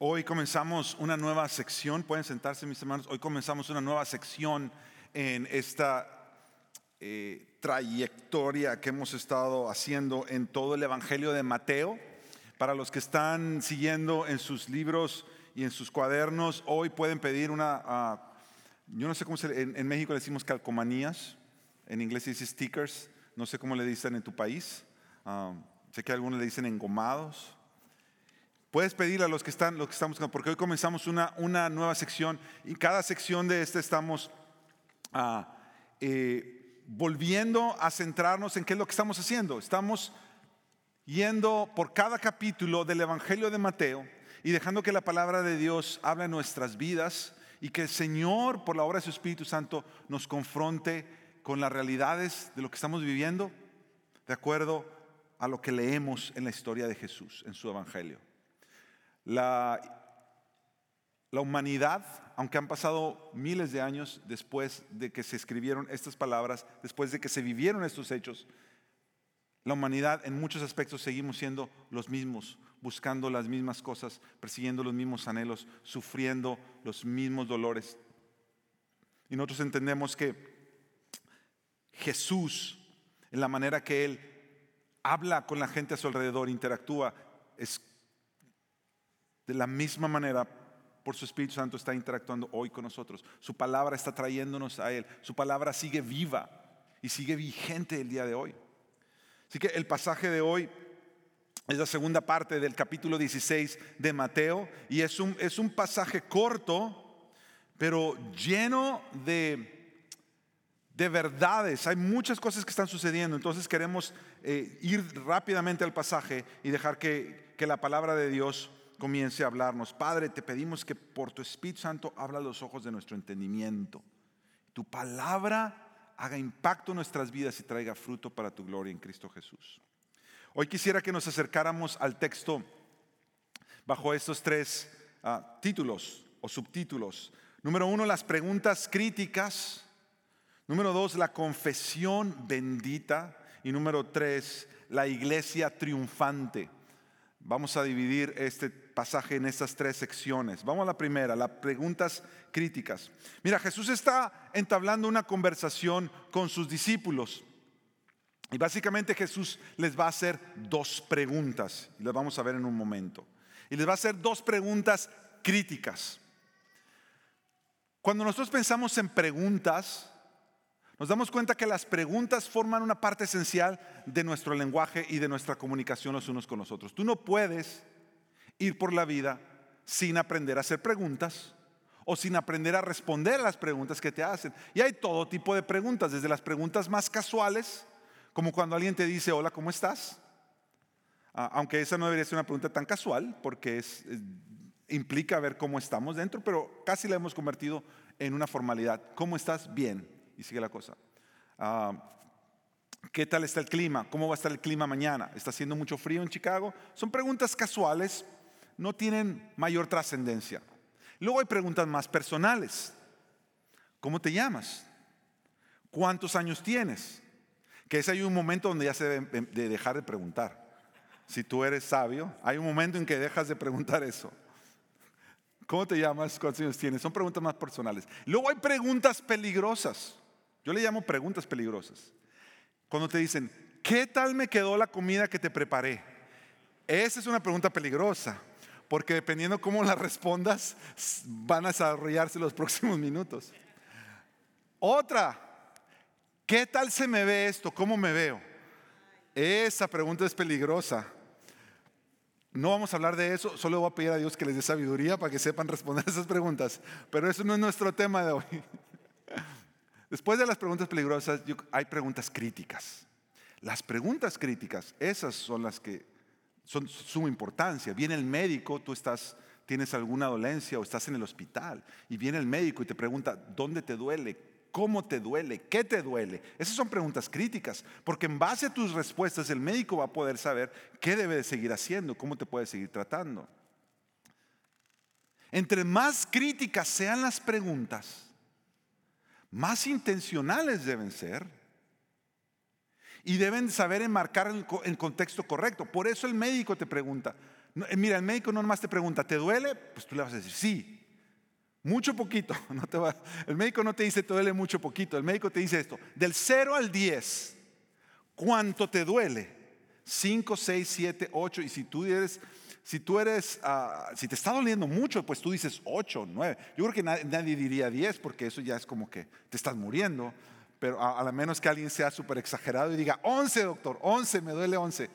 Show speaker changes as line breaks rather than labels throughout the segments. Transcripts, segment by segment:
Hoy comenzamos una nueva sección, pueden sentarse mis hermanos, hoy comenzamos una nueva sección en esta eh, trayectoria que hemos estado haciendo en todo el Evangelio de Mateo. Para los que están siguiendo en sus libros y en sus cuadernos, hoy pueden pedir una, ah, yo no sé cómo se, en, en, México le decimos calcomanías, en inglés se dice stickers, no sé cómo le dicen en tu país, ah, sé que algunos le dicen engomados. Puedes pedirle a los que están, los que estamos, porque hoy comenzamos una, una nueva sección y cada sección de esta estamos ah, eh, volviendo a centrarnos en qué es lo que estamos haciendo. Estamos yendo por cada capítulo del Evangelio de Mateo y dejando que la palabra de Dios hable en nuestras vidas y que el Señor, por la obra de su Espíritu Santo, nos confronte con las realidades de lo que estamos viviendo de acuerdo a lo que leemos en la historia de Jesús, en su Evangelio. La, humanidad, aunque han pasado miles de años después de que se escribieron estas palabras, después de que se vivieron estos hechos, la humanidad en muchos aspectos seguimos siendo los mismos, buscando las mismas cosas, persiguiendo los mismos anhelos, sufriendo los mismos dolores. Y nosotros entendemos que Jesús, en la manera que Él habla con la gente a su alrededor, interactúa, es de la misma manera, por su Espíritu Santo está interactuando hoy con nosotros. Su palabra está trayéndonos a Él. Su palabra sigue viva y sigue vigente el día de hoy. Así que el pasaje de hoy es la segunda parte del capítulo 16 de Mateo y es un, es un pasaje corto, pero lleno de, de verdades. Hay muchas cosas que están sucediendo, entonces queremos eh, ir rápidamente al pasaje y dejar que, que la palabra de Dios comience a hablarnos. Padre, te pedimos que por tu Espíritu Santo habla los ojos de nuestro entendimiento. Tu palabra haga impacto en nuestras vidas y traiga fruto para tu gloria en Cristo Jesús. Hoy quisiera que nos acercáramos al texto bajo estos tres uh, títulos o subtítulos. Número uno, las preguntas críticas. Número dos, la confesión bendita. Y número tres, la iglesia triunfante. Vamos a dividir este pasaje en estas tres secciones. Vamos a la primera, las preguntas críticas. Mira, Jesús está entablando una conversación con sus discípulos. Y básicamente Jesús les va a hacer dos preguntas. Las vamos a ver en un momento. Y les va a hacer dos preguntas críticas. Cuando nosotros pensamos en preguntas, nos damos cuenta que las preguntas forman una parte esencial de nuestro lenguaje y de nuestra comunicación los unos con los otros. Tú no puedes ir por la vida sin aprender a hacer preguntas o sin aprender a responder a las preguntas que te hacen. Y hay todo tipo de preguntas, desde las preguntas más casuales, como cuando alguien te dice, hola, ¿cómo estás? Ah, aunque esa no debería ser una pregunta tan casual, porque implica ver cómo estamos dentro, pero casi la hemos convertido en una formalidad. ¿Cómo estás? Bien. Y sigue la cosa. Ah, ¿Qué tal está el clima? ¿Cómo va a estar el clima mañana? ¿Está haciendo mucho frío en Chicago? Son preguntas casuales, no tienen mayor trascendencia. Luego hay preguntas más personales. ¿Cómo te llamas? ¿Cuántos años tienes? Que ese hay un momento donde ya se debe de dejar de preguntar. Si tú eres sabio, hay un momento en que dejas de preguntar eso. ¿Cómo te llamas? ¿Cuántos años tienes? Son preguntas más personales. Luego hay preguntas peligrosas. Yo le llamo preguntas peligrosas. Cuando te dicen, ¿qué tal me quedó la comida que te preparé? Esa es una pregunta peligrosa porque dependiendo cómo la respondas, van a desarrollarse los próximos minutos. Otra, ¿qué tal se me ve esto? ¿Cómo me veo? Esa pregunta es peligrosa. No vamos a hablar de eso, solo voy a pedir a Dios que les dé sabiduría para que sepan responder esas preguntas, pero eso no es nuestro tema de hoy. Después de las preguntas peligrosas, hay preguntas críticas. Las preguntas críticas, esas son las que son suma importancia. Viene el médico, tú estás, tienes alguna dolencia o estás en el hospital y viene el médico y te pregunta, ¿dónde te duele? ¿Cómo te duele? ¿Qué te duele? Esas son preguntas críticas, porque en base a tus respuestas el médico va a poder saber qué debe de seguir haciendo, cómo te puede seguir tratando. Entre más críticas sean las preguntas, más intencionales deben ser Y deben saber enmarcar el, contexto correcto. Por eso el médico te pregunta. Eh, mira, el médico no nomás te pregunta, ¿te duele? Pues tú le vas a decir, sí. Mucho poquito. El médico no te dice, te duele mucho poquito. El médico te dice esto, del 0 al 10, ¿cuánto te duele? 5, 6, 7, 8. Y si tú eres si tú eres, ah, si te está doliendo mucho, pues tú dices 8, 9. Yo creo que nadie, diría 10 porque eso ya es como que te estás muriendo. Pero a, lo menos que alguien sea súper exagerado y diga 11, doctor, 11, me duele 11.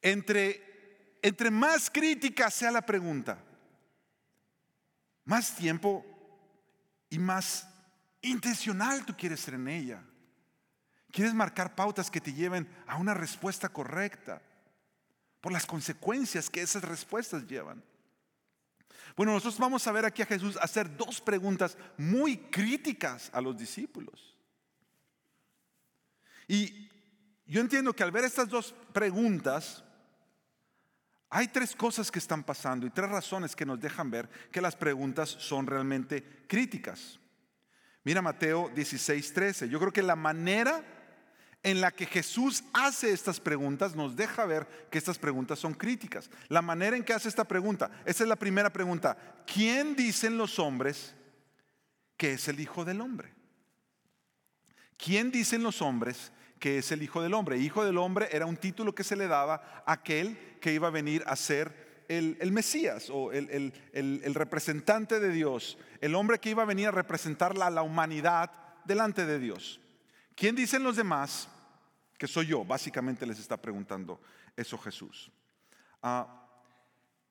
Entre, entre más crítica sea la pregunta, más tiempo y más intencional tú quieres ser en ella. Quieres marcar pautas que te lleven a una respuesta correcta por las consecuencias que esas respuestas llevan. Bueno, nosotros vamos a ver aquí a Jesús hacer dos preguntas muy críticas a los discípulos. Y yo entiendo que al ver estas dos preguntas, hay tres cosas que están pasando y tres razones que nos dejan ver que las preguntas son realmente críticas. Mira Mateo 16, 13. Yo creo que la manera en la que Jesús hace estas preguntas nos deja ver que estas preguntas son críticas. La manera en que hace esta pregunta, esa es la primera pregunta. ¿Quién dicen los hombres que es el Hijo del Hombre? ¿Quién dicen los hombres que es el Hijo del Hombre? Hijo del Hombre era un título que se le daba a aquel que iba a venir a ser el, Mesías o el, el, representante de Dios, el hombre que iba a venir a representar a la humanidad delante de Dios. ¿Quién dicen los demás que soy yo? Básicamente les está preguntando eso Jesús. Ah,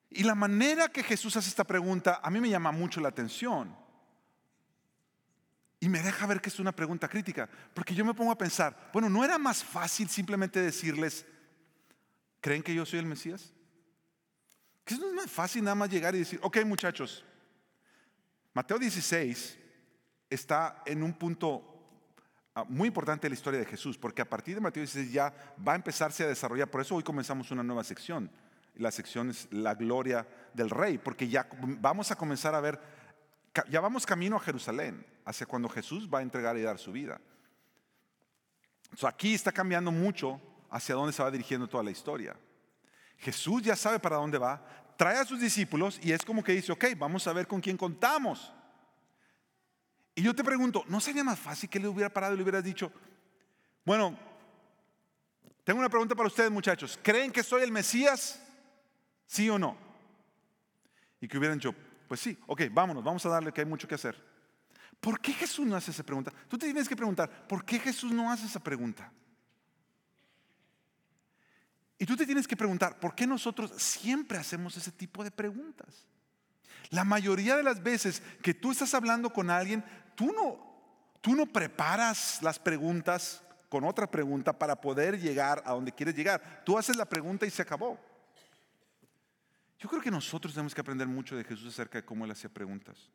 y la manera que Jesús hace esta pregunta a mí me llama mucho la atención. Y me deja ver que es una pregunta crítica, porque yo me pongo a pensar, bueno, ¿no era más fácil simplemente decirles, ¿creen que yo soy el Mesías? Que no es más fácil nada más llegar y decir, ok muchachos, Mateo 16 está en un punto muy importante la historia de Jesús, porque a partir de Mateo 16 ya va a empezarse a desarrollar, por eso hoy comenzamos una nueva sección. La sección es la gloria del rey, porque ya vamos a comenzar a ver, ya vamos camino a Jerusalén, hacia cuando Jesús va a entregar y dar su vida. aquí está cambiando mucho hacia dónde se va dirigiendo toda la historia. Jesús ya sabe para dónde va, trae a sus discípulos y es como que dice, ok, vamos a ver con quién contamos. Y yo te pregunto, ¿no sería más fácil que le hubiera parado y le hubieras dicho, bueno, tengo una pregunta para ustedes muchachos, ¿creen que soy el Mesías? ¿Sí o no? Y que hubieran dicho, pues sí, ok, vámonos, vamos a darle que hay mucho que hacer. ¿Por qué Jesús no hace esa pregunta? Tú te tienes que preguntar, ¿por qué Jesús no hace esa pregunta? Y tú te tienes que preguntar, ¿por qué nosotros siempre hacemos ese tipo de preguntas? La mayoría de las veces que tú estás hablando con alguien, tú no, tú no preparas las preguntas con otra pregunta para poder llegar a donde quieres llegar. Tú haces la pregunta y se acabó. Yo creo que nosotros tenemos que aprender mucho de Jesús acerca de cómo él hacía preguntas.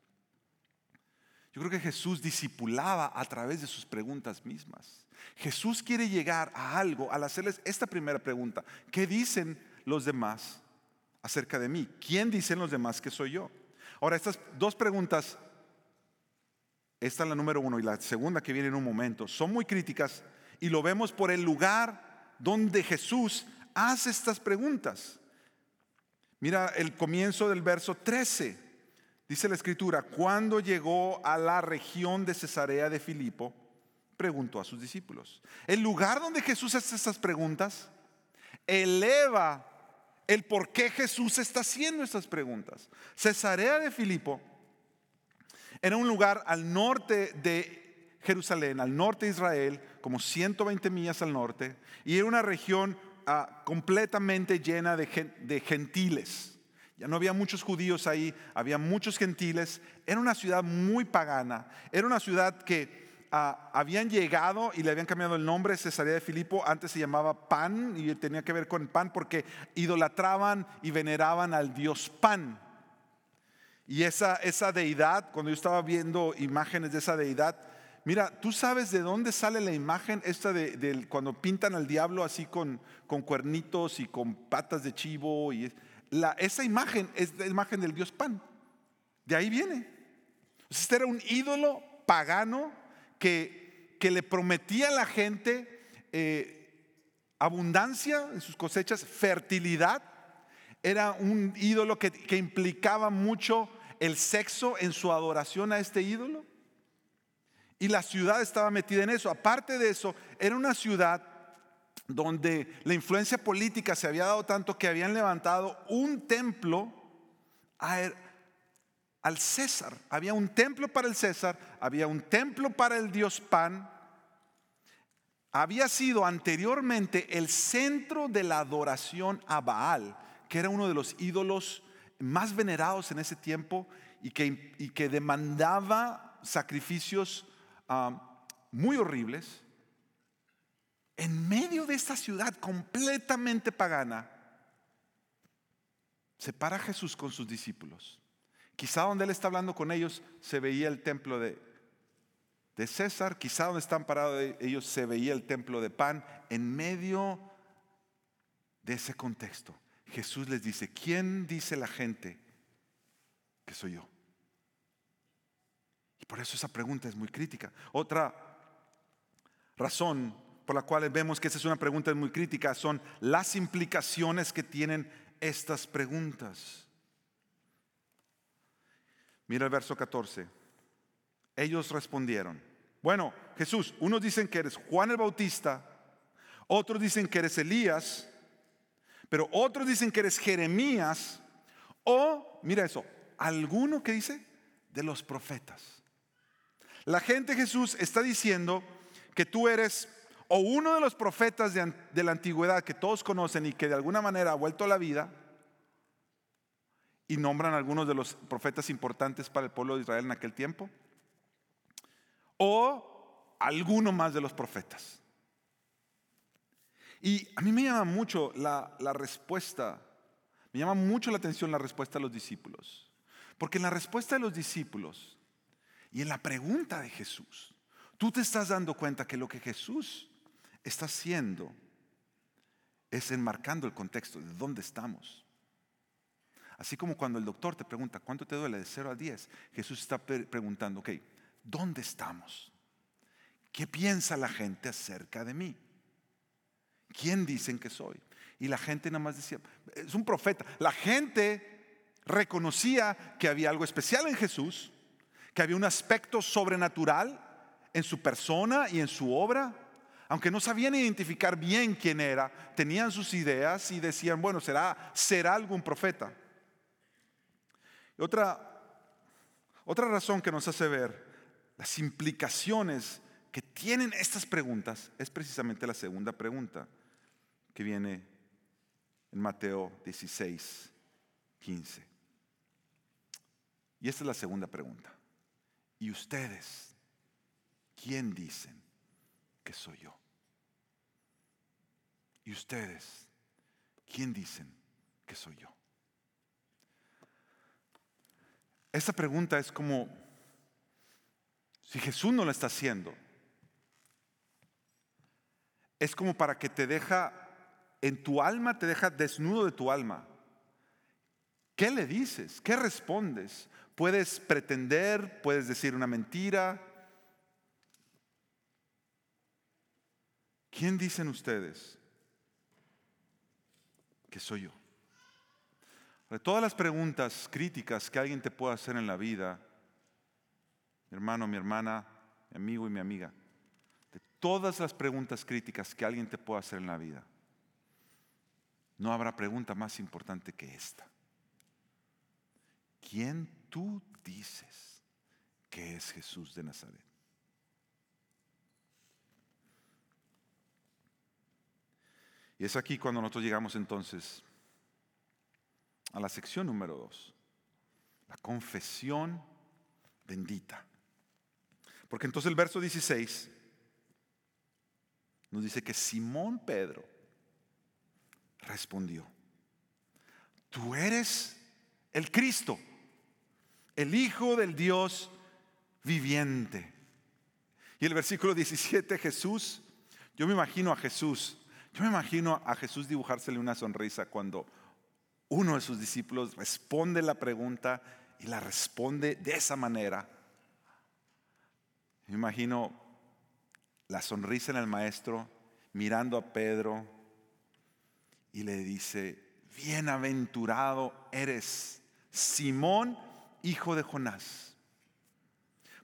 Yo creo que Jesús discipulaba a través de sus preguntas mismas. Jesús quiere llegar a algo al hacerles esta primera pregunta. ¿Qué dicen los demás acerca de mí? ¿Quién dicen los demás que soy yo? Ahora, estas dos preguntas, esta es la número uno y la segunda que viene en un momento, son muy críticas y lo vemos por el lugar donde Jesús hace estas preguntas. Mira el comienzo del verso 13. Dice la escritura, cuando llegó a la región de Cesarea de Filipo, preguntó a sus discípulos. El lugar donde Jesús hace estas preguntas eleva el por qué Jesús está haciendo estas preguntas. Cesarea de Filipo era un lugar al norte de Jerusalén, al norte de Israel, como 120 millas al norte, y era una región ah, completamente llena de, gentiles. Ya no había muchos judíos ahí, había muchos gentiles. Era una ciudad muy pagana. Era una ciudad que habían llegado y le habían cambiado el nombre, Cesarea de Filipo, antes se llamaba Pan y tenía que ver con pan porque idolatraban y veneraban al dios Pan. Y esa, esa deidad, cuando yo estaba viendo imágenes de esa deidad, mira, tú sabes de dónde sale la imagen esta de, cuando pintan al diablo así con, con cuernitos y con patas de chivo. Y la, esa imagen es la imagen del dios Pan. De ahí viene. Este era un ídolo pagano que que le prometía a la gente eh, abundancia en sus cosechas, fertilidad. Era un ídolo que, que implicaba mucho el sexo en su adoración a este ídolo. Y la ciudad estaba metida en eso. Aparte de eso, era una ciudad donde la influencia política se había dado tanto que habían levantado un templo al César. Había un templo para el César, había un templo para el dios Pan. Había sido anteriormente el centro de la adoración a Baal, que era uno de los ídolos más venerados en ese tiempo y que, y que demandaba sacrificios ah, muy horribles. En medio de esta ciudad completamente pagana, se para Jesús con sus discípulos. Quizá donde Él está hablando con ellos se veía el templo de, de César, quizá donde están parados ellos se veía el templo de Pan. En medio de ese contexto, Jesús les dice, ¿quién dice la gente que soy yo? Y por eso esa pregunta es muy crítica. Otra razón por la cual vemos que esa es una pregunta muy crítica son las implicaciones que tienen estas preguntas. Mira el verso 14. Ellos respondieron, bueno, Jesús, unos dicen que eres Juan el Bautista, otros dicen que eres Elías, pero otros dicen que eres Jeremías, o, mira eso, alguno que dice, de los profetas. La gente Jesús está diciendo que tú eres o uno de los profetas de, la antigüedad que todos conocen y que de alguna manera ha vuelto a la vida, y nombran algunos de los profetas importantes para el pueblo de Israel en aquel tiempo, o alguno más de los profetas. Y a mí me llama mucho la, respuesta, me llama mucho la atención la respuesta de los discípulos, porque en la respuesta de los discípulos y en la pregunta de Jesús, tú te estás dando cuenta que lo que Jesús está haciendo es enmarcando el contexto de dónde estamos. Así como cuando el doctor te pregunta, ¿cuánto te duele de 0 a 10? Jesús está preguntando, ok, ¿dónde estamos? ¿Qué piensa la gente acerca de mí? ¿Quién dicen que soy? Y la gente nada más decía, es un profeta. La gente reconocía que había algo especial en Jesús, que había un aspecto sobrenatural en su persona y en su obra aunque no sabían identificar bien quién era, tenían sus ideas y decían, bueno, será, será algún profeta. otra, otra razón que nos hace ver las implicaciones que tienen estas preguntas es precisamente la segunda pregunta que viene en Mateo 16, 15. Y esta es la segunda pregunta. ¿Y ustedes quién dicen que soy yo? ¿Y ustedes quién dicen que soy yo? Esta pregunta es como si Jesús no lo está haciendo. Es como para que te deja en tu alma, te deja desnudo de tu alma. ¿Qué le dices? ¿Qué respondes? Puedes pretender, puedes decir una mentira, ¿Quién dicen ustedes que soy yo? De todas las preguntas críticas que alguien te pueda hacer en la vida, mi hermano, mi hermana, mi amigo y mi amiga, de todas las preguntas críticas que alguien te pueda hacer en la vida, no habrá pregunta más importante que esta. ¿Quién tú dices que es Jesús de Nazaret? Y es aquí cuando nosotros llegamos entonces a la sección número dos, la confesión bendita. Porque entonces el verso 16 nos dice que Simón Pedro respondió, tú eres el Cristo, el Hijo del Dios viviente. Y el versículo 17, Jesús, yo me imagino a Jesús yo me imagino a Jesús dibujársele una sonrisa cuando uno de sus discípulos responde la pregunta y la responde de esa manera. Me imagino la sonrisa en el maestro, mirando a Pedro y le dice, bienaventurado eres, Simón, hijo de Jonás.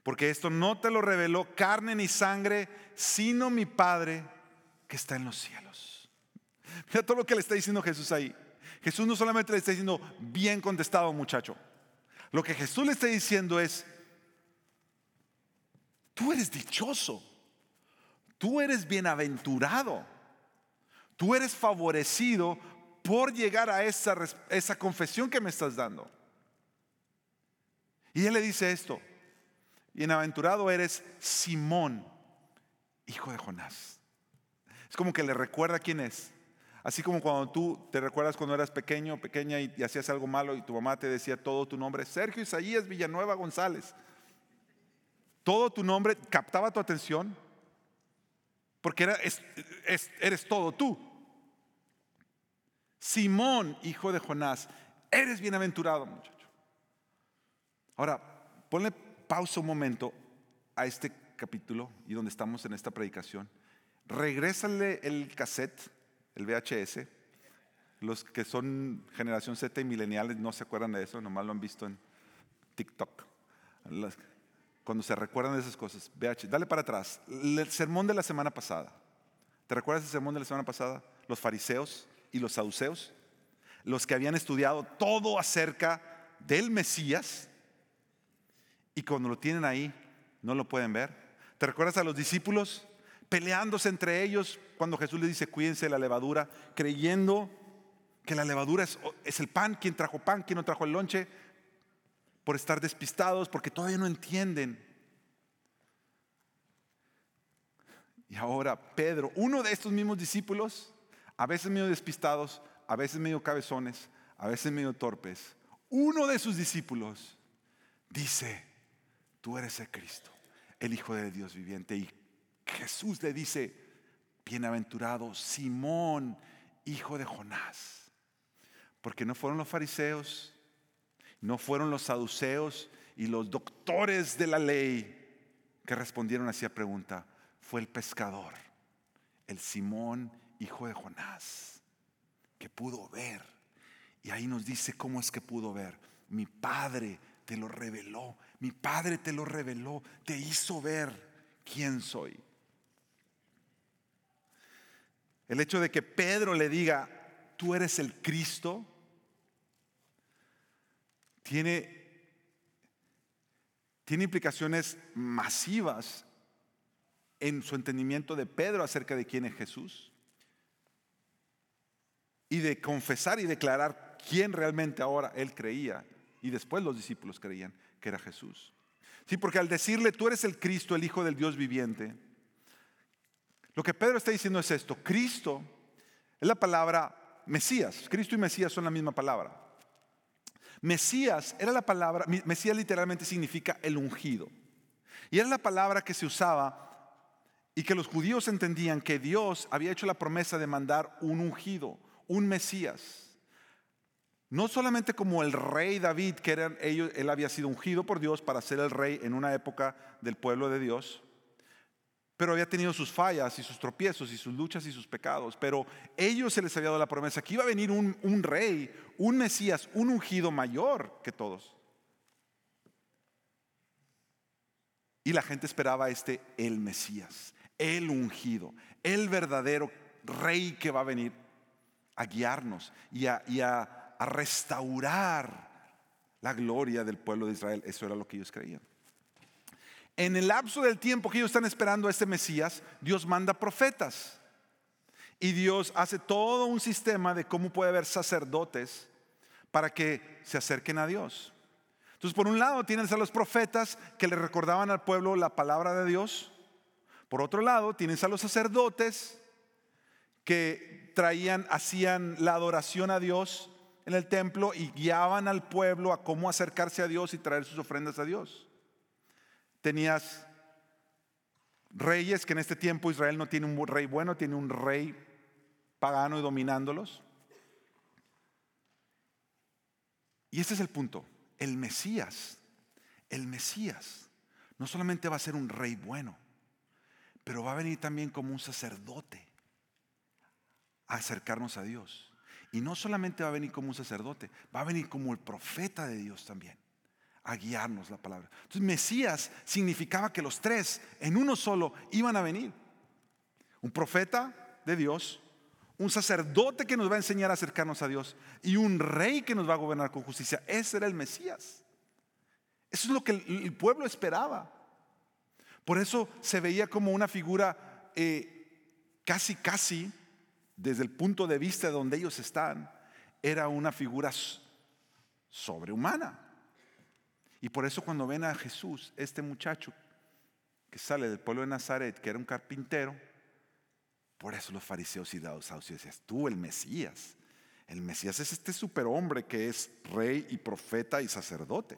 Porque esto no te lo reveló carne ni sangre, sino mi Padre que está en los cielos. Mira todo lo que le está diciendo Jesús ahí. Jesús no solamente le está diciendo, bien contestado muchacho. Lo que Jesús le está diciendo es, tú eres dichoso, tú eres bienaventurado, tú eres favorecido por llegar a esa, esa confesión que me estás dando. Y él le dice esto, bienaventurado eres Simón, hijo de Jonás. Es como que le recuerda quién es. Así como cuando tú te recuerdas cuando eras pequeño, pequeña y, hacías algo malo y tu mamá te decía todo tu nombre, Sergio Isaías Villanueva González. Todo tu nombre captaba tu atención porque era, eres todo tú. Simón, hijo de Jonás, eres bienaventurado muchacho. Ahora, ponle pausa un momento a este capítulo y donde estamos en esta predicación. Regrésale el cassette el VHS. Los que son generación Z y mileniales no se acuerdan de eso, nomás lo han visto en TikTok. Cuando se recuerdan de esas cosas, VHS. Dale para atrás. El sermón de la semana pasada. ¿Te recuerdas el sermón de la semana pasada? Los fariseos y los saduceos. Los que habían estudiado todo acerca del Mesías. Y cuando lo tienen ahí, no lo pueden ver. ¿Te recuerdas a los discípulos peleándose entre ellos cuando Jesús les dice cuídense de la levadura, creyendo que la levadura es, es el pan, quien trajo pan, quien no trajo el lonche, por estar despistados, porque todavía no entienden. Y ahora Pedro, uno de estos mismos discípulos, a veces medio despistados, a veces medio cabezones, a veces medio torpes, uno de sus discípulos dice, tú eres el Cristo, el Hijo de Dios viviente. Y Jesús le dice, bienaventurado Simón, hijo de Jonás. Porque no fueron los fariseos, no fueron los saduceos y los doctores de la ley que respondieron a esa pregunta. Fue el pescador, el Simón, hijo de Jonás, que pudo ver. Y ahí nos dice cómo es que pudo ver. Mi padre te lo reveló, mi padre te lo reveló, te hizo ver quién soy. El hecho de que Pedro le diga, tú eres el Cristo, tiene, tiene implicaciones masivas en su entendimiento de Pedro acerca de quién es Jesús y de confesar y declarar quién realmente ahora él creía y después los discípulos creían que era Jesús. Sí, porque al decirle tú eres el Cristo, el Hijo del Dios viviente, lo que Pedro está diciendo es esto, Cristo es la palabra Mesías, Cristo y Mesías son la misma palabra. Mesías era la palabra, Mesías literalmente significa el ungido. Y era la palabra que se usaba y que los judíos entendían que Dios había hecho la promesa de mandar un ungido, un Mesías. No solamente como el rey David, que ellos, él había sido ungido por Dios para ser el rey en una época del pueblo de Dios, pero había tenido sus fallas y sus tropiezos y sus luchas y sus pecados. Pero ellos se les había dado la promesa que iba a venir un, rey, un Mesías, un ungido mayor que todos. Y la gente esperaba este, el Mesías, el ungido, el verdadero rey que va a venir a guiarnos y a restaurar la gloria del pueblo de Israel. Eso era lo que ellos creían. En el lapso del tiempo que ellos están esperando a este Mesías, Dios manda profetas. Y Dios hace todo un sistema de cómo puede haber sacerdotes para que se acerquen a Dios. Entonces, por un lado tienes a los profetas que le recordaban al pueblo la palabra de Dios. Por otro lado, tienes a los sacerdotes que traían, hacían la adoración a Dios en el templo y guiaban al pueblo a cómo acercarse a Dios y traer sus ofrendas a Dios. Tenías reyes, que en este tiempo Israel no tiene un rey bueno, tiene un rey pagano y dominándolos. Y ese es el punto. El Mesías, el Mesías, no solamente va a ser un rey bueno, pero va a venir también como un sacerdote a acercarnos a Dios. Y no solamente va a venir como un sacerdote, va a venir como el profeta de Dios también, a guiarnos la palabra. Entonces Mesías significaba que los tres en uno solo iban a venir. Un profeta de Dios, un sacerdote que nos va a enseñar a acercarnos a Dios y un rey que nos va a gobernar con justicia. Ese era el Mesías. Eso es lo que el pueblo esperaba. Por eso se veía como una figura eh, casi, casi, desde el punto de vista de donde ellos están, era una figura sobrehumana. Y por eso cuando ven a Jesús, este muchacho que sale del pueblo de Nazaret, que era un carpintero, por eso los fariseos y saduceos decían, tú el Mesías. El Mesías es este superhombre que es rey y profeta y sacerdote.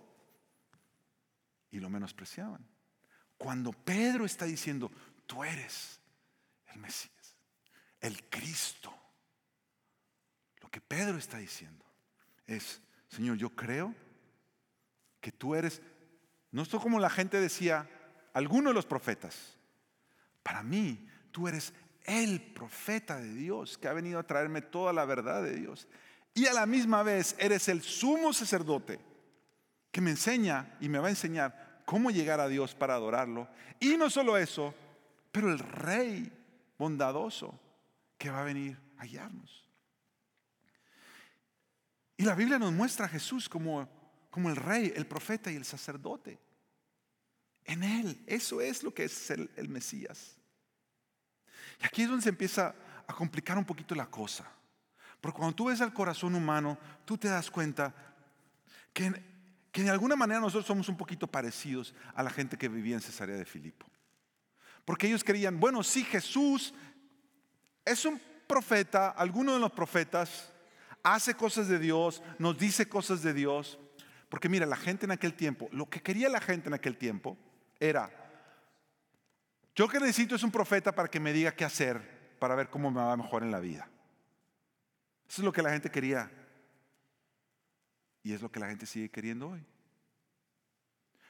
Y lo menospreciaban. Cuando Pedro está diciendo, tú eres el Mesías, el Cristo, lo que Pedro está diciendo es, Señor, yo creo que tú eres, no esto como la gente decía, alguno de los profetas, para mí tú eres el profeta de Dios que ha venido a traerme toda la verdad de Dios. Y a la misma vez eres el sumo sacerdote que me enseña y me va a enseñar cómo llegar a Dios para adorarlo. Y no solo eso, pero el rey bondadoso que va a venir a guiarnos. Y la Biblia nos muestra a Jesús como, como el rey, el profeta y el sacerdote. En Él, eso es lo que es el, Mesías. Y aquí es donde se empieza a complicar un poquito la cosa. Porque cuando tú ves al corazón humano, tú te das cuenta que que de alguna manera nosotros somos un poquito parecidos a la gente que vivía en Cesarea de Filipo. Porque ellos creían, bueno, sí, Jesús es un profeta, alguno de los profetas, hace cosas de Dios, nos dice cosas de Dios. Porque mira, la gente en aquel tiempo, lo que quería la gente en aquel tiempo era, yo que necesito es un profeta para que me diga qué hacer, para ver cómo me va mejor en la vida. Eso es lo que la gente quería y es lo que la gente sigue queriendo hoy.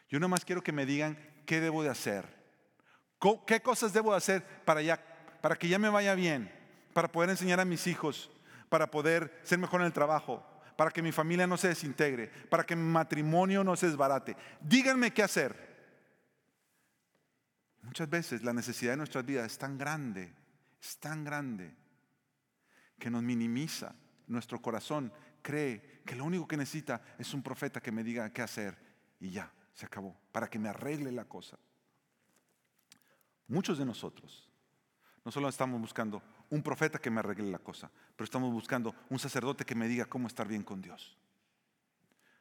Yo nomás quiero que me digan qué debo de hacer. ¿Qué cosas debo de hacer para, ya, para que ya me vaya bien? Para poder enseñar a mis hijos, para poder ser mejor en el trabajo, para que mi familia no se desintegre, para que mi matrimonio no se desbarate. Díganme qué hacer. Muchas veces la necesidad de nuestras vidas es tan grande, es tan grande, que nos minimiza nuestro corazón cree que lo único que necesita es un profeta que me diga qué hacer y ya, se acabó, para que me arregle la cosa. Muchos de nosotros no solo estamos buscando un profeta que me arregle la cosa, pero estamos buscando un sacerdote que me diga cómo estar bien con Dios.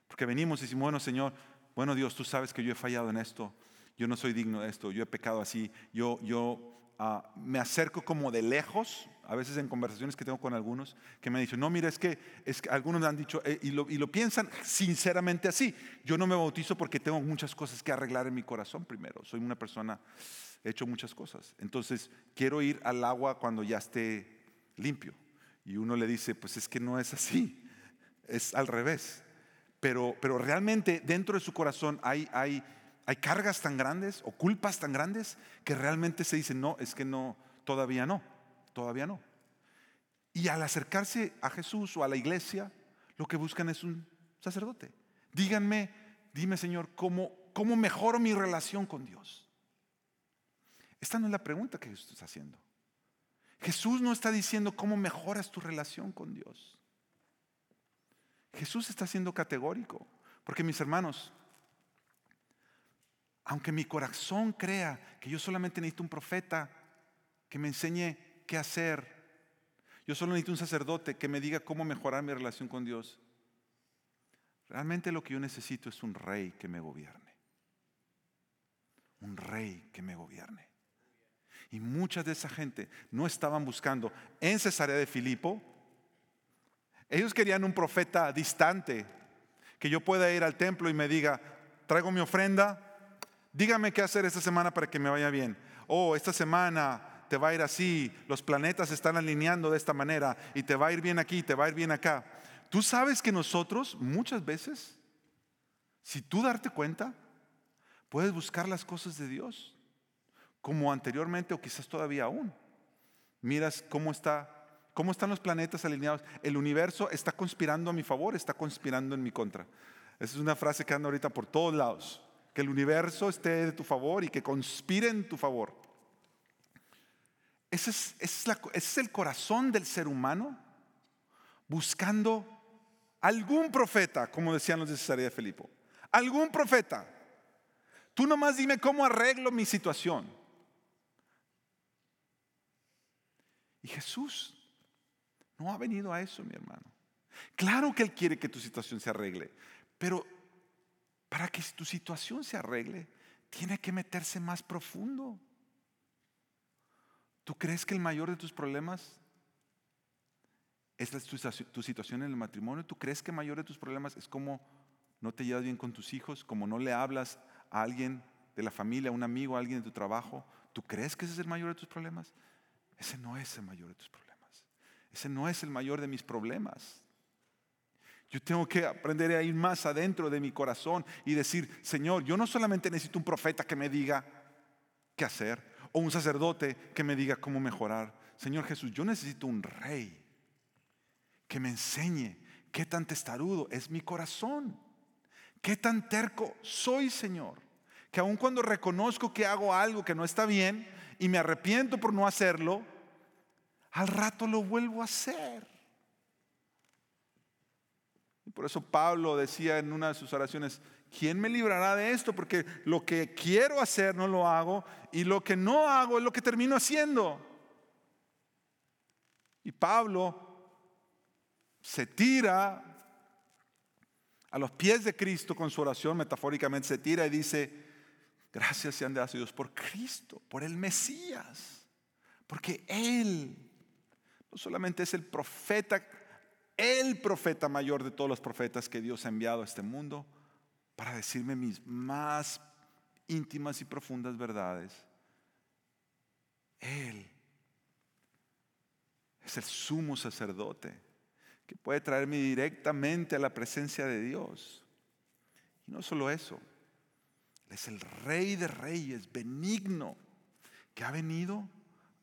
Porque venimos y decimos, bueno Señor, bueno Dios, tú sabes que yo he fallado en esto, yo no soy digno de esto, yo he pecado así, yo, yo Ah, me acerco como de lejos, a veces en conversaciones que tengo con algunos, que me han dicho, no, mira, es que, es que algunos me han dicho, eh, y, lo, y, lo, piensan sinceramente así, yo no me bautizo porque tengo muchas cosas que arreglar en mi corazón primero, soy una persona, he hecho muchas cosas, entonces quiero ir al agua cuando ya esté limpio. Y uno le dice, pues es que no es así, es al revés. Pero, pero realmente dentro de su corazón hay, hay hay cargas tan grandes o culpas tan grandes que realmente se dicen, no, es que no, todavía no, todavía no. Y al acercarse a Jesús o a la iglesia, lo que buscan es un sacerdote. Díganme, dime Señor, ¿cómo, cómo mejoro mi relación con Dios? Esta no es la pregunta que Jesús está haciendo. Jesús no está diciendo cómo mejoras tu relación con Dios. Jesús está siendo categórico. Porque mis hermanos, aunque mi corazón crea que yo solamente necesito un profeta que me enseñe qué hacer, yo solo necesito un sacerdote que me diga cómo mejorar mi relación con Dios. Realmente lo que yo necesito es un rey que me gobierne. Un rey que me gobierne. Y muchas de esa gente no estaban buscando en Cesarea de Filipo. Ellos querían un profeta distante, que yo pueda ir al templo y me diga, traigo mi ofrenda, dígame qué hacer esta semana para que me vaya bien. Oh, esta semana te va a ir así, los planetas se están alineando de esta manera y te va a ir bien aquí, te va a ir bien acá. Tú sabes que nosotros muchas veces, si tú darte cuenta, puedes buscar las cosas de Dios como anteriormente o quizás todavía aún. Miras cómo está cómo están los planetas alineados. El universo está conspirando a mi favor, está conspirando en mi contra. Esa es una frase que anda ahorita por todos lados. Que el universo esté de tu favor y que conspire en tu favor. Ese es, el corazón del ser humano buscando algún profeta, como decían los de Cesarea de Filipo. Algún profeta. Tú nomás dime cómo arreglo mi situación. Y Jesús no ha venido a eso, mi hermano. Claro que Él quiere que tu situación se arregle, pero para que tu situación se arregle, tiene que meterse más profundo. ¿Tú crees que el mayor de tus problemas es tu, situación en el matrimonio? ¿Tú crees que el mayor de tus problemas es como no te llevas bien con tus hijos, como no le hablas a alguien de la familia, a un amigo, a alguien de tu trabajo? ¿Tú crees que ese es el mayor de tus problemas? Ese no es el mayor de tus problemas. Ese no es el mayor de mis problemas. Yo tengo que aprender a ir más adentro de mi corazón y decir, Señor, yo no solamente necesito un profeta que me diga qué hacer o un sacerdote que me diga cómo mejorar. Señor Jesús, yo necesito un rey que me enseñe qué tan testarudo es mi corazón, qué tan terco soy, Señor, que aun cuando reconozco que hago algo que no está bien y me arrepiento por no hacerlo, al rato lo vuelvo a hacer. Y por eso Pablo decía en una de sus oraciones, ¿quién me librará de esto? Porque lo que quiero hacer no lo hago y lo que no hago es lo que termino haciendo. Y Pablo se tira a los pies de Cristo con su oración, metafóricamente se tira y dice, gracias sean dadas a Dios por Cristo, por el Mesías, porque Él no solamente es el profeta, el profeta mayor de todos los profetas que Dios ha enviado a este mundo para decirme mis más íntimas y profundas verdades. Él es el sumo sacerdote que puede traerme directamente a la presencia de Dios. Y no solo eso, es el rey de reyes, benigno, que ha venido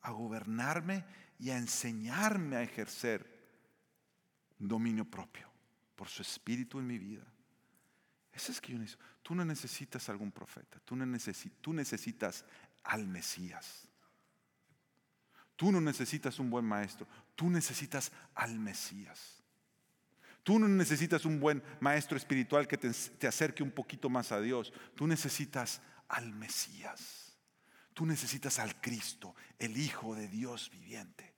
a gobernarme y a enseñarme a ejercer dominio propio por su espíritu en mi vida. Eso es que yo necesito. Tú no necesitas algún profeta, tú, no tú necesitas al Mesías. Tú no necesitas un buen maestro, tú necesitas al Mesías. Tú no necesitas un buen maestro espiritual que te, acerque un poquito más a Dios, tú necesitas al Mesías. Tú necesitas al Cristo, el Hijo de Dios viviente.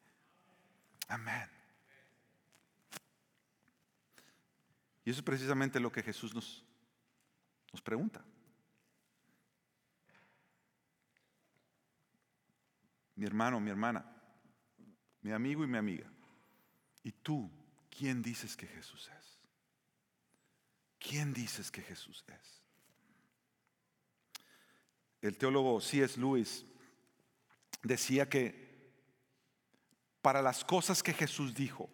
Amén. Y eso es precisamente lo que Jesús nos, nos pregunta. Mi hermano, mi hermana, mi amigo y mi amiga. ¿Y tú quién dices que Jesús es? ¿Quién dices que Jesús es? El teólogo C.S. Lewis decía que para las cosas que Jesús dijo,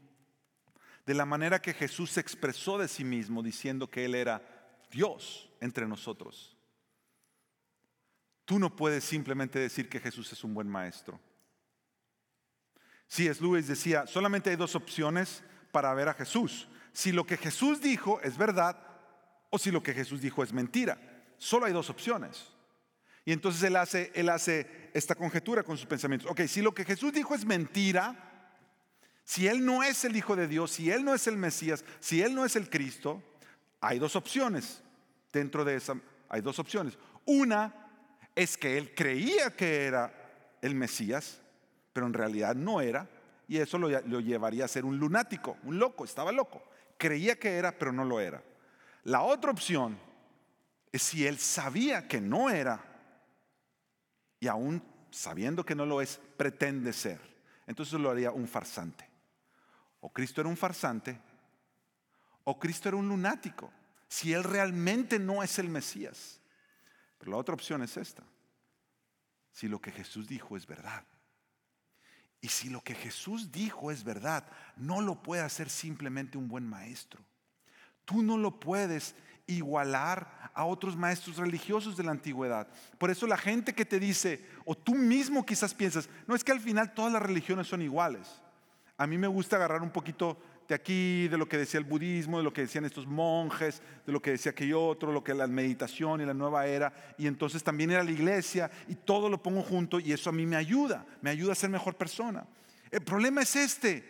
de la manera que Jesús se expresó de sí mismo diciendo que Él era Dios entre nosotros. Tú no puedes simplemente decir que Jesús es un buen maestro. Es Luis decía, solamente hay dos opciones para ver a Jesús. Si lo que Jesús dijo es verdad o si lo que Jesús dijo es mentira. Solo hay dos opciones. Y entonces él hace, él hace esta conjetura con sus pensamientos. Ok, si lo que Jesús dijo es mentira, si Él no es el Hijo de Dios, si Él no es el Mesías, si Él no es el Cristo, hay dos opciones. Dentro de esa hay dos opciones. Una es que Él creía que era el Mesías, pero en realidad no era, y eso lo, llevaría a ser un lunático, un loco, estaba loco. Creía que era, pero no lo era. La otra opción es si Él sabía que no era, y aún sabiendo que no lo es, pretende ser. Entonces lo haría un farsante. O Cristo era un farsante, o Cristo era un lunático, si Él realmente no es el Mesías. Pero la otra opción es esta. Si lo que Jesús dijo es verdad. Y si lo que Jesús dijo es verdad, no lo puede hacer simplemente un buen maestro. Tú no lo puedes igualar a otros maestros religiosos de la antigüedad. Por eso la gente que te dice, o tú mismo quizás piensas, no es que al final todas las religiones son iguales. A mí me gusta agarrar un poquito de aquí, de lo que decía el budismo, de lo que decían estos monjes, de lo que decía aquello otro, lo que la meditación y la nueva era, y entonces también era la iglesia, y todo lo pongo junto, y eso a mí me ayuda, me ayuda a ser mejor persona. El problema es este,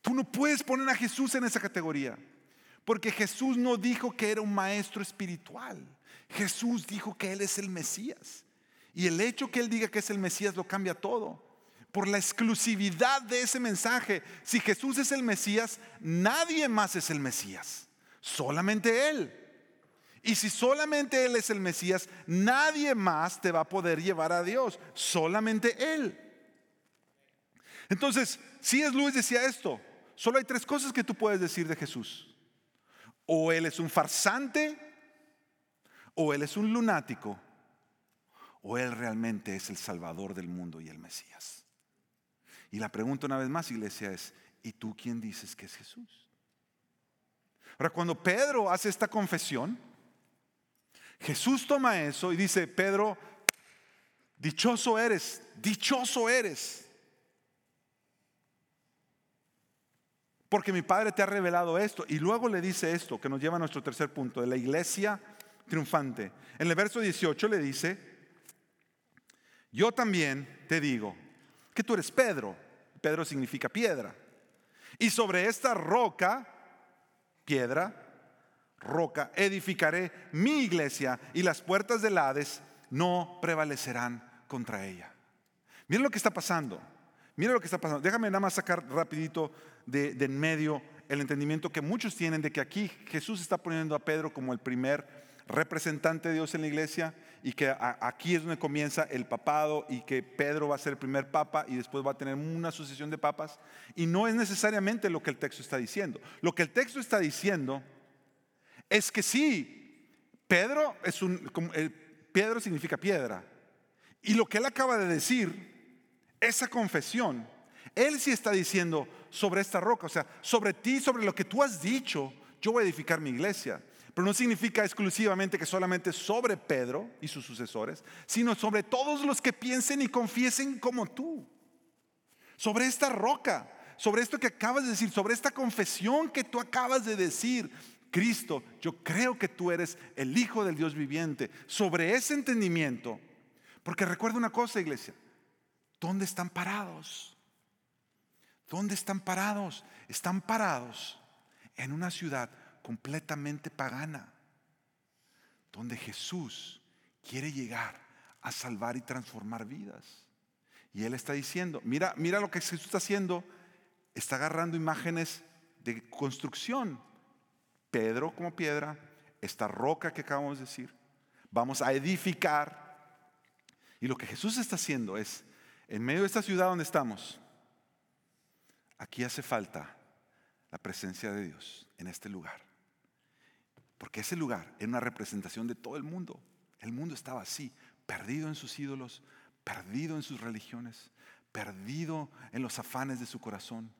tú no puedes poner a Jesús en esa categoría, porque Jesús no dijo que era un maestro espiritual, Jesús dijo que Él es el Mesías, y el hecho que Él diga que es el Mesías lo cambia todo por la exclusividad de ese mensaje. Si Jesús es el Mesías, nadie más es el Mesías, solamente Él. Y si solamente Él es el Mesías, nadie más te va a poder llevar a Dios, solamente Él. Entonces, si es Luis decía esto, solo hay tres cosas que tú puedes decir de Jesús. O Él es un farsante, o Él es un lunático, o Él realmente es el Salvador del mundo y el Mesías. Y la pregunta una vez más, iglesia, es, ¿y tú quién dices que es Jesús? Ahora, cuando Pedro hace esta confesión, Jesús toma eso y dice, Pedro, dichoso eres, dichoso eres. Porque mi Padre te ha revelado esto. Y luego le dice esto, que nos lleva a nuestro tercer punto, de la iglesia triunfante. En el verso 18 le dice, yo también te digo que tú eres Pedro Pedro significa piedra. Y sobre esta roca, piedra, roca, edificaré mi iglesia y las puertas del Hades no prevalecerán contra ella. Miren lo que está pasando. Miren lo que está pasando. Déjame nada más sacar rapidito de, de en medio el entendimiento que muchos tienen de que aquí Jesús está poniendo a Pedro como el primer representante de Dios en la iglesia y que aquí es donde comienza el papado y que Pedro va a ser el primer papa y después va a tener una sucesión de papas. Y no es necesariamente lo que el texto está diciendo. Lo que el texto está diciendo es que sí, Pedro es un, Pedro significa piedra. Y lo que él acaba de decir, esa confesión, él sí está diciendo sobre esta roca, o sea, sobre ti, sobre lo que tú has dicho, yo voy a edificar mi iglesia. Pero no significa exclusivamente que solamente sobre Pedro y sus sucesores, sino sobre todos los que piensen y confiesen como tú. Sobre esta roca, sobre esto que acabas de decir, sobre esta confesión que tú acabas de decir. Cristo, yo creo que tú eres el Hijo del Dios viviente. Sobre ese entendimiento, porque recuerda una cosa, iglesia, ¿dónde están parados? ¿Dónde están parados? Están parados en una ciudad completamente pagana, donde Jesús quiere llegar a salvar y transformar vidas. Y Él está diciendo, mira, mira lo que Jesús está haciendo, está agarrando imágenes de construcción. Pedro como piedra, esta roca que acabamos de decir, vamos a edificar. Y lo que Jesús está haciendo es, en medio de esta ciudad donde estamos, aquí hace falta la presencia de Dios en este lugar. Porque ese lugar era una representación de todo el mundo. El mundo estaba así, perdido en sus ídolos, perdido en sus religiones, perdido en los afanes de su corazón.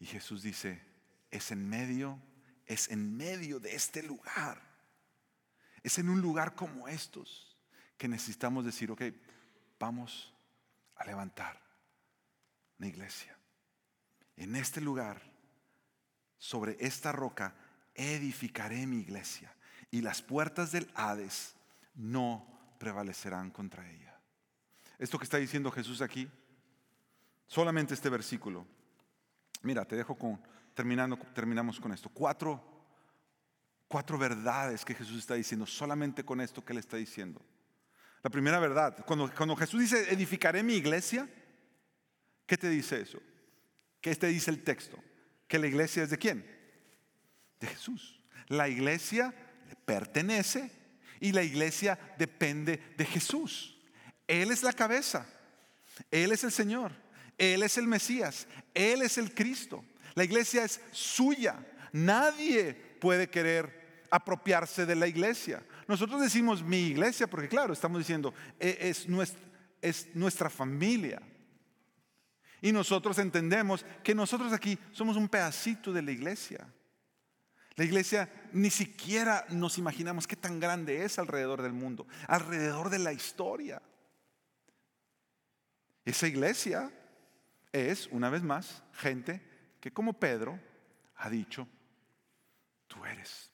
Y Jesús dice, es en medio, es en medio de este lugar. Es en un lugar como estos que necesitamos decir, ok, vamos a levantar una iglesia. En este lugar, sobre esta roca, edificaré mi iglesia y las puertas del Hades no prevalecerán contra ella. Esto que está diciendo Jesús aquí, solamente este versículo. Mira, te dejo con, terminando, terminamos con esto. Cuatro, cuatro verdades que Jesús está diciendo, solamente con esto que Él está diciendo. La primera verdad, cuando, cuando Jesús dice, edificaré mi iglesia, ¿qué te dice eso? ¿Qué te dice el texto? Que la iglesia es de quién? De Jesús. La iglesia le pertenece y la iglesia depende de Jesús. Él es la cabeza, Él es el Señor, Él es el Mesías, Él es el Cristo. La iglesia es suya. Nadie puede querer apropiarse de la iglesia. Nosotros decimos mi iglesia porque claro, estamos diciendo e, es nuestra, es nuestra familia. Y nosotros entendemos que nosotros aquí somos un pedacito de la iglesia. La iglesia ni siquiera nos imaginamos qué tan grande es alrededor del mundo, alrededor de la historia. Esa iglesia es, una vez más, gente que como Pedro ha dicho, tú eres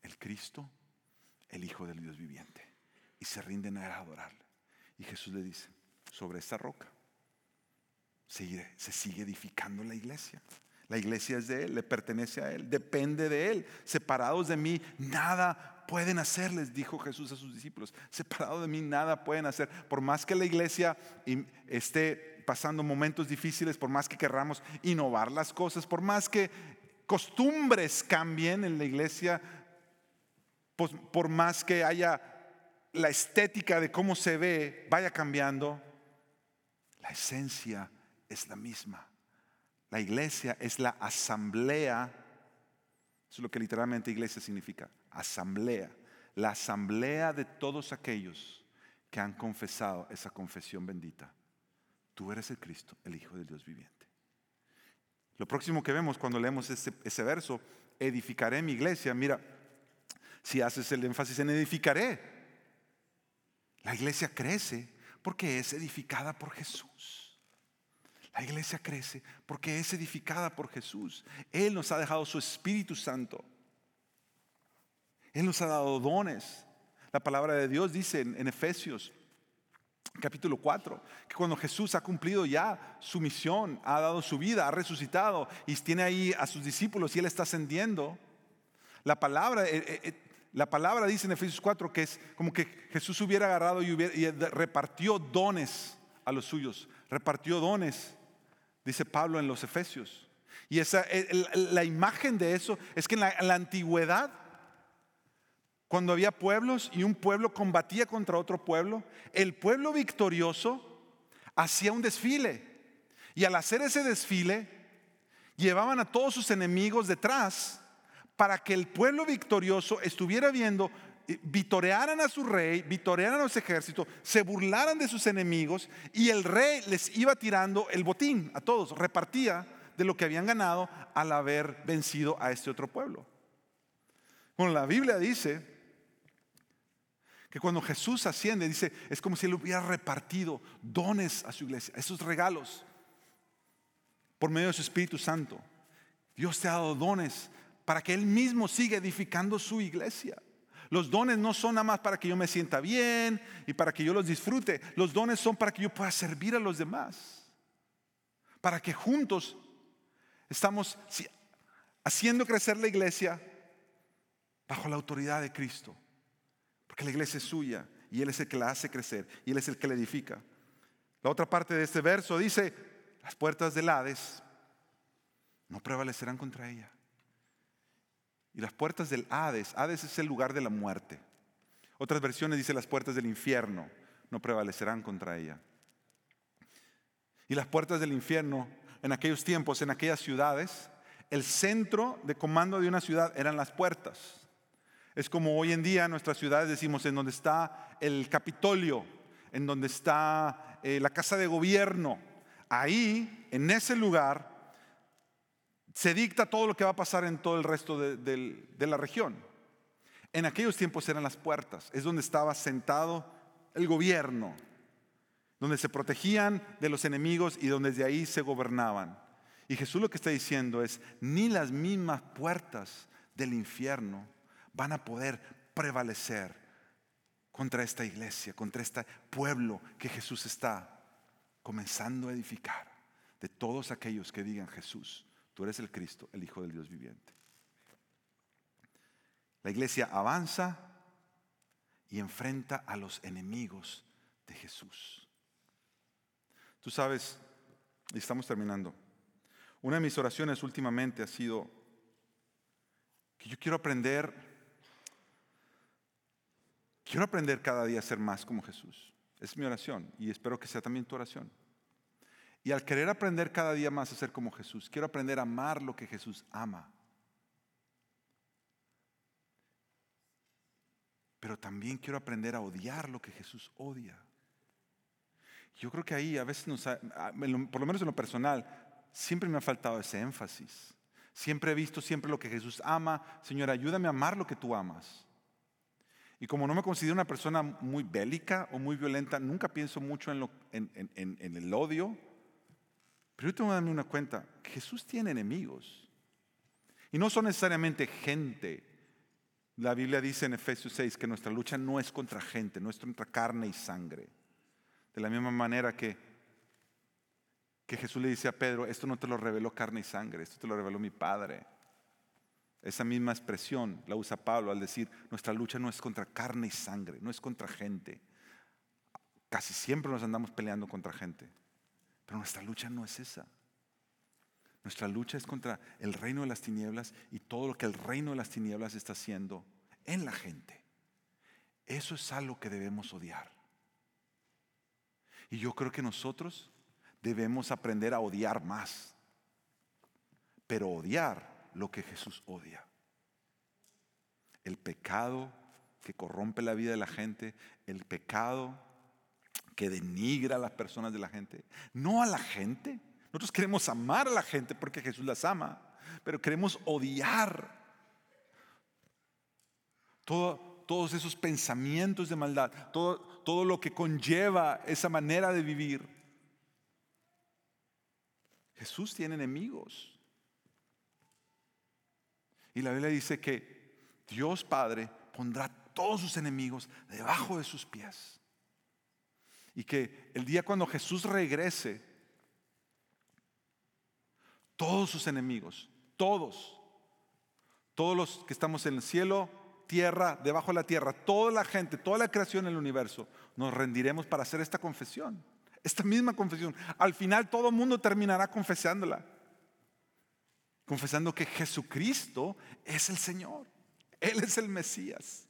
el Cristo, el Hijo del Dios viviente. Y se rinden a adorarle. Y Jesús le dice, sobre esta roca se, sigue edificando la iglesia. La iglesia es de Él, le pertenece a Él, depende de Él. Separados de mí, nada pueden hacer, les dijo Jesús a sus discípulos. Separados de mí, nada pueden hacer. Por más que la iglesia esté pasando momentos difíciles, por más que querramos innovar las cosas, por más que costumbres cambien en la iglesia, pues, por más que haya la estética de cómo se ve vaya cambiando, la esencia es la misma. La iglesia es la asamblea, eso es lo que literalmente iglesia significa, asamblea, la asamblea de todos aquellos que han confesado esa confesión bendita. Tú eres el Cristo, el Hijo del Dios viviente. Lo próximo que vemos cuando leemos ese, ese verso, edificaré mi iglesia, mira, si haces el énfasis en edificaré, la iglesia crece porque es edificada por Jesús. La iglesia crece porque es edificada por Jesús. Él nos ha dejado su Espíritu Santo. Él nos ha dado dones. La palabra de Dios dice en, Efesios capítulo 4, que cuando Jesús ha cumplido ya su misión, ha dado su vida, ha resucitado y tiene ahí a sus discípulos y Él está ascendiendo, la palabra, eh, eh, eh, la palabra dice en Efesios 4 que es como que Jesús hubiera agarrado y, y repartió dones a los suyos, repartió dones dice Pablo en los Efesios. Y esa, la imagen de eso es que en la, antigüedad, cuando había pueblos y un pueblo combatía contra otro pueblo, el pueblo victorioso hacía un desfile. Y al hacer ese desfile, llevaban a todos sus enemigos detrás para que el pueblo victorioso estuviera viendo vitorearan a su rey, vitorearan a los ejércitos, se burlaran de sus enemigos y el rey les iba tirando el botín a todos, repartía de lo que habían ganado al haber vencido a este otro pueblo. Bueno, la Biblia dice que cuando Jesús asciende, dice, es como si él hubiera repartido dones a su iglesia, esos regalos, por medio de su Espíritu Santo. Dios te ha dado dones para que Él mismo siga edificando su iglesia. Los dones no son nada más para que yo me sienta bien y para que yo los disfrute. Los dones son para que yo pueda servir a los demás. Para que juntos estamos haciendo crecer la iglesia bajo la autoridad de Cristo. Porque la iglesia es suya y Él es el que la hace crecer y Él es el que la edifica. La otra parte de este verso dice, las puertas del Hades no prevalecerán contra ella. Y las puertas del Hades, Hades es el lugar de la muerte. Otras versiones dicen las puertas del infierno no prevalecerán contra ella. Y las puertas del infierno en aquellos tiempos, en aquellas ciudades, el centro de comando de una ciudad eran las puertas. Es como hoy en día en nuestras ciudades decimos en donde está el Capitolio, en donde está eh, la casa de gobierno. Ahí, en ese lugar, se dicta todo lo que va a pasar en todo el resto de, la región. En aquellos tiempos eran las puertas, es donde estaba sentado el gobierno, donde se protegían de los enemigos y donde desde ahí se gobernaban. Y Jesús lo que está diciendo es, ni las mismas puertas del infierno van a poder prevalecer contra esta iglesia, contra este pueblo que Jesús está comenzando a edificar, de todos aquellos que digan Jesús Tú eres el Cristo, el Hijo del Dios viviente. La iglesia avanza y enfrenta a los enemigos de Jesús. Tú sabes, y estamos terminando, una de mis oraciones últimamente ha sido que yo quiero aprender, quiero aprender cada día a ser más como Jesús. Es mi oración y espero que sea también tu oración. Y al querer aprender cada día más a ser como Jesús, quiero aprender a amar lo que Jesús ama. Pero también quiero aprender a odiar lo que Jesús odia. Yo creo que ahí a veces, por lo menos en lo personal, siempre me ha faltado ese énfasis. Siempre he visto siempre lo que Jesús ama. Señor, ayúdame a amar lo que tú amas. Y como no me considero una persona muy bélica o muy violenta, nunca pienso mucho en el odio. Pero yo tengo que darme una cuenta, Jesús tiene enemigos. Y no son necesariamente gente. La Biblia dice en Efesios 6 que nuestra lucha no es contra gente, no es contra carne y sangre. De la misma manera que, que Jesús le dice a Pedro, esto no te lo reveló carne y sangre, esto te lo reveló mi Padre. Esa misma expresión la usa Pablo al decir, nuestra lucha no es contra carne y sangre, no es contra gente. Casi siempre nos andamos peleando contra gente, pero nuestra lucha no es esa. Nuestra lucha es contra el reino de las tinieblas y todo lo que el reino de las tinieblas está haciendo en la gente. Eso es algo que debemos odiar. Y yo creo que nosotros debemos aprender a odiar más. Pero odiar lo que Jesús odia. El pecado que corrompe la vida de la gente, el pecado que denigra a las personas de la gente, no a la gente, nosotros queremos amar a la gente porque Jesús las ama, pero queremos odiar todos esos pensamientos de maldad, todo, todo lo que conlleva esa manera de vivir. Jesús tiene enemigos. Y la Biblia dice que Dios Padre pondrá todos sus enemigos debajo de sus pies. Y que el día cuando Jesús regrese, todos sus enemigos, todos, todos los que estamos en el cielo, tierra, debajo de la tierra, toda la gente, toda la creación del universo, nos rendiremos para hacer esta confesión, esta misma confesión. Al final todo el mundo terminará confesándola, confesando que Jesucristo es el Señor, Él es el Mesías,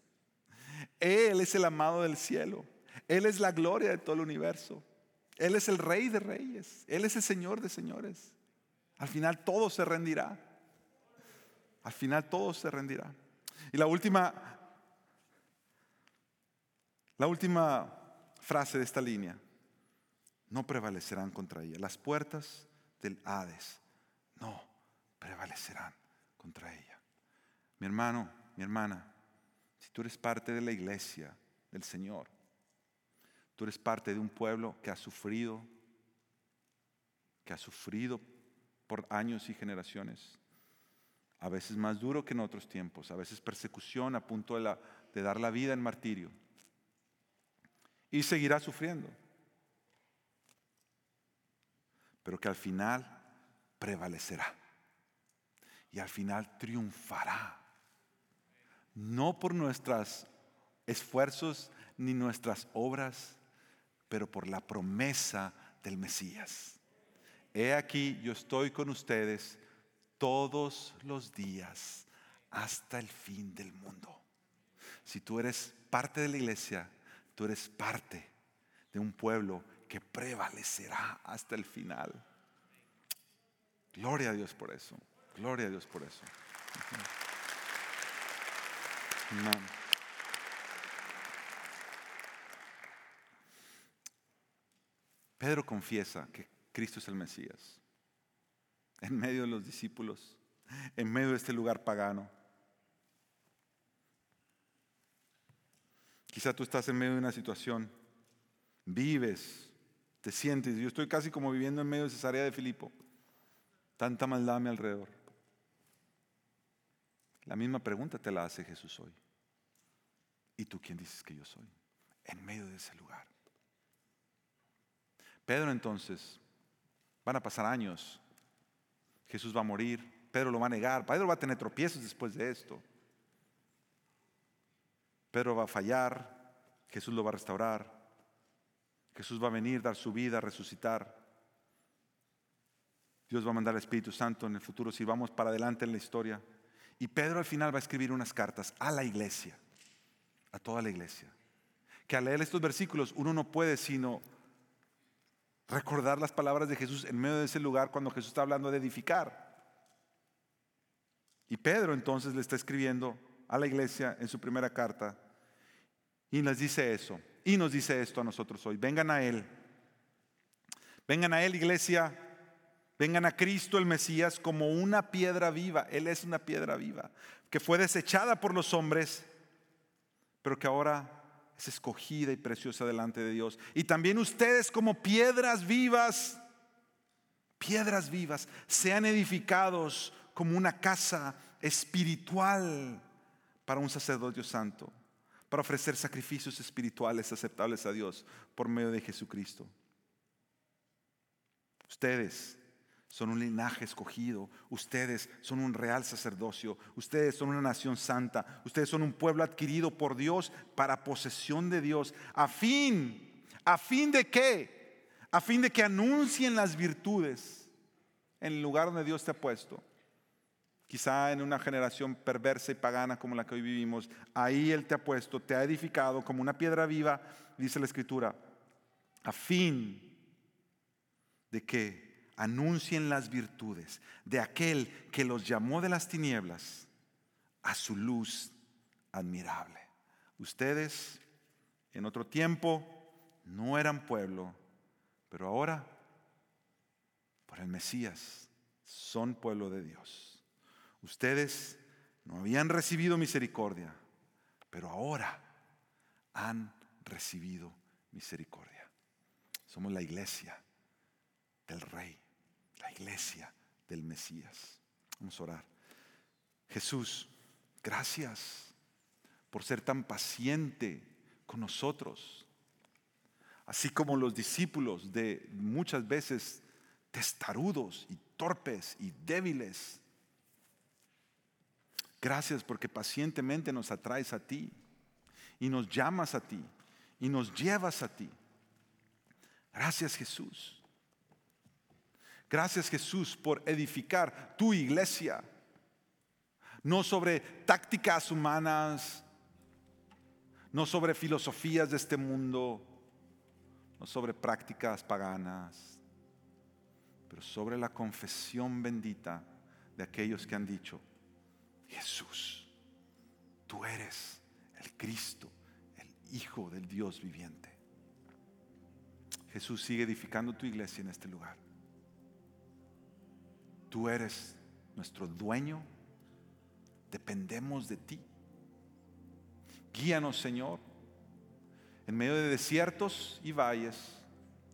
Él es el amado del cielo, Él es la gloria de todo el universo, Él es el Rey de Reyes, Él es el Señor de Señores. Al final todo se rendirá. Al final todo se rendirá. Y la última, la última frase de esta línea, no prevalecerán contra ella. Las puertas del Hades no prevalecerán contra ella. Mi hermano, mi hermana, si tú eres parte de la iglesia del Señor, tú eres parte de un pueblo que ha sufrido, que ha sufrido por años y generaciones. A veces más duro que en otros tiempos, a veces persecución a punto de, dar la vida en martirio. Y seguirá sufriendo. Pero que al final prevalecerá. Y al final triunfará. No por nuestros esfuerzos ni nuestras obras, pero por la promesa del Mesías. He aquí, yo estoy con ustedes todos los días hasta el fin del mundo. Si tú eres parte de la iglesia, tú eres parte de un pueblo que prevalecerá hasta el final. Gloria a Dios por eso. Gloria a Dios por eso. Pedro confiesa que Cristo es el Mesías. En medio de los discípulos, en medio de este lugar pagano. Quizá tú estás en medio de una situación, vives, te sientes, yo estoy casi como viviendo en medio de Cesarea de Filipo, tanta maldad a mi alrededor. La misma pregunta te la hace Jesús hoy. ¿Y tú quién dices que yo soy? En medio de ese lugar. Pedro entonces Van a pasar años. Jesús va a morir. Pedro lo va a negar. Pedro va a tener tropiezos después de esto. Pedro va a fallar. Jesús lo va a restaurar. Jesús va a venir, dar su vida, resucitar. Dios va a mandar al Espíritu Santo en el futuro si vamos para adelante en la historia. Y Pedro al final va a escribir unas cartas a la iglesia, a toda la iglesia. Que al leer estos versículos uno no puede sino recordar las palabras de Jesús en medio de ese lugar cuando Jesús está hablando de edificar. Y Pedro entonces le está escribiendo a la iglesia en su primera carta y les dice eso. Y nos dice esto a nosotros hoy. Vengan a Él. Vengan a Él, iglesia. Vengan a Cristo el Mesías como una piedra viva. Él es una piedra viva que fue desechada por los hombres, pero que ahora es escogida y preciosa delante de Dios. Y también ustedes como piedras vivas, piedras vivas, sean edificados como una casa espiritual para un sacerdocio santo, para ofrecer sacrificios espirituales aceptables a Dios por medio de Jesucristo. Ustedes son un linaje escogido, ustedes son un real sacerdocio, ustedes son una nación santa, ustedes son un pueblo adquirido por Dios para posesión de Dios, a fin, a fin de qué? A fin de que anuncien las virtudes en el lugar donde Dios te ha puesto. Quizá en una generación perversa y pagana como la que hoy vivimos, ahí Él te ha puesto, te ha edificado como una piedra viva, dice la Escritura, a fin de que anuncien las virtudes de aquel que los llamó de las tinieblas a su luz admirable. Ustedes en otro tiempo no eran pueblo, pero ahora, por el Mesías, son pueblo de Dios. Ustedes no habían recibido misericordia, pero ahora han recibido misericordia. Somos la iglesia del Rey la iglesia del Mesías. Vamos a orar. Jesús, gracias por ser tan paciente con nosotros. Así como los discípulos de muchas veces testarudos y torpes y débiles. Gracias porque pacientemente nos atraes a ti y nos llamas a ti y nos llevas a ti. Gracias Jesús. Gracias Jesús por edificar tu iglesia. No sobre tácticas humanas, no sobre filosofías de este mundo, no sobre prácticas paganas, pero sobre la confesión bendita de aquellos que han dicho, Jesús, tú eres el Cristo, el Hijo del Dios viviente. Jesús sigue edificando tu iglesia en este lugar. Tú eres nuestro dueño. Dependemos de ti. Guíanos, Señor, en medio de desiertos y valles,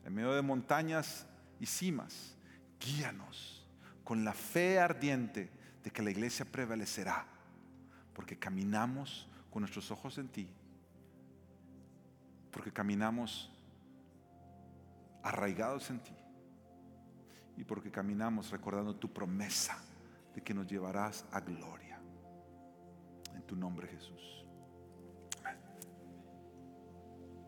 en medio de montañas y cimas. Guíanos con la fe ardiente de que la iglesia prevalecerá, porque caminamos con nuestros ojos en ti, porque caminamos arraigados en ti y porque caminamos recordando tu promesa de que nos llevarás a gloria. En tu nombre Jesús.